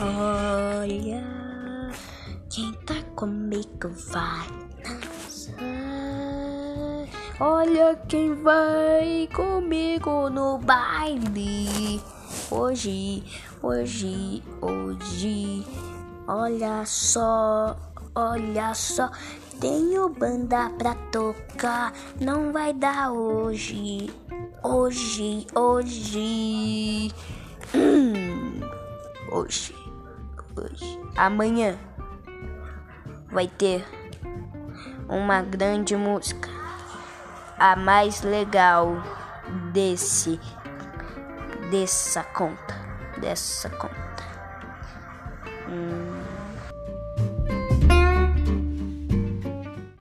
Olha, quem tá comigo vai dançar. Olha quem vai comigo no baile. Hoje, hoje, hoje. Olha só, olha só. Tenho banda pra tocar, não vai dar hoje. Hoje, hoje. Hum, hoje, hoje. Amanhã vai ter uma grande música, a mais legal desse dessa conta, dessa conta. Hum.